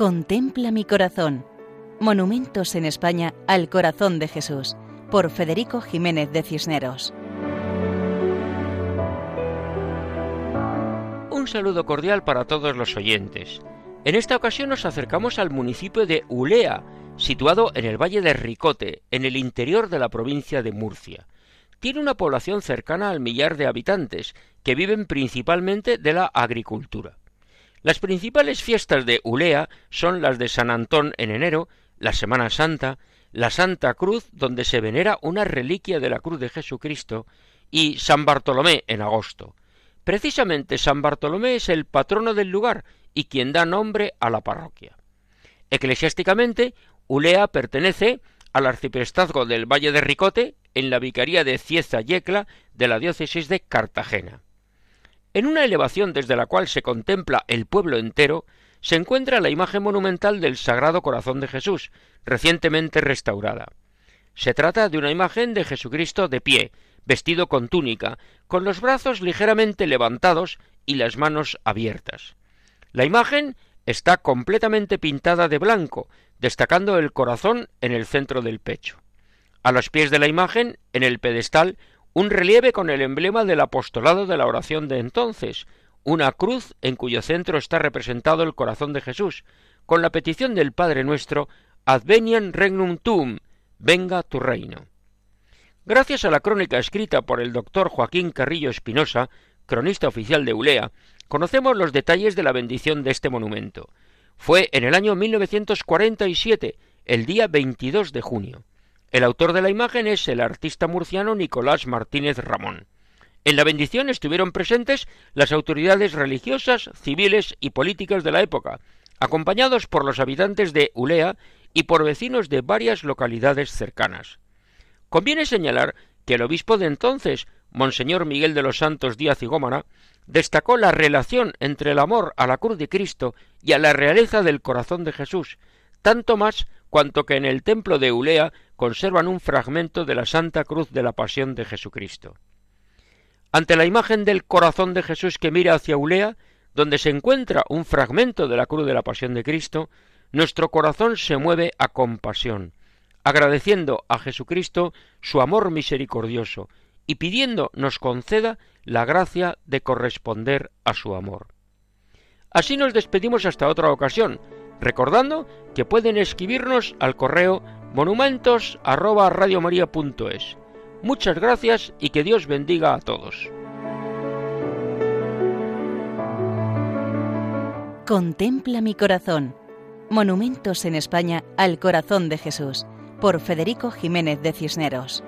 Contempla mi corazón. Monumentos en España al corazón de Jesús, por Federico Jiménez de Cisneros. Un saludo cordial para todos los oyentes. En esta ocasión nos acercamos al municipio de Ulea, situado en el Valle de Ricote, en el interior de la provincia de Murcia. Tiene una población cercana al millar de habitantes, que viven principalmente de la agricultura. Las principales fiestas de Ulea son las de San Antón en enero, la Semana Santa, la Santa Cruz, donde se venera una reliquia de la cruz de Jesucristo, y San Bartolomé en agosto. Precisamente San Bartolomé es el patrono del lugar y quien da nombre a la parroquia. Eclesiásticamente, Ulea pertenece al arciprestazgo del Valle de Ricote, en la vicaría de Cieza Yecla de la diócesis de Cartagena. En una elevación desde la cual se contempla el pueblo entero, se encuentra la imagen monumental del Sagrado Corazón de Jesús, recientemente restaurada. Se trata de una imagen de Jesucristo de pie, vestido con túnica, con los brazos ligeramente levantados y las manos abiertas. La imagen está completamente pintada de blanco, destacando el corazón en el centro del pecho. A los pies de la imagen, en el pedestal, un relieve con el emblema del apostolado de la oración de entonces, una cruz en cuyo centro está representado el corazón de Jesús, con la petición del Padre nuestro, Advenian regnum tuum, venga tu reino. Gracias a la crónica escrita por el doctor Joaquín Carrillo Espinosa, cronista oficial de Ulea, conocemos los detalles de la bendición de este monumento. Fue en el año 1947, el día 22 de junio. El autor de la imagen es el artista murciano Nicolás Martínez Ramón. En la bendición estuvieron presentes las autoridades religiosas, civiles y políticas de la época, acompañados por los habitantes de Ulea y por vecinos de varias localidades cercanas. Conviene señalar que el obispo de entonces, Monseñor Miguel de los Santos Díaz y Gómara, destacó la relación entre el amor a la cruz de Cristo y a la realeza del corazón de Jesús, tanto más cuanto que en el templo de Ulea conservan un fragmento de la Santa Cruz de la Pasión de Jesucristo. Ante la imagen del corazón de Jesús que mira hacia Ulea, donde se encuentra un fragmento de la cruz de la Pasión de Cristo, nuestro corazón se mueve a compasión, agradeciendo a Jesucristo su amor misericordioso y pidiendo nos conceda la gracia de corresponder a su amor. Así nos despedimos hasta otra ocasión, recordando que pueden escribirnos al correo monumentos@radiomaria.es. Muchas gracias y que Dios bendiga a todos. Contempla mi corazón. Monumentos en España al corazón de Jesús por Federico Jiménez de Cisneros.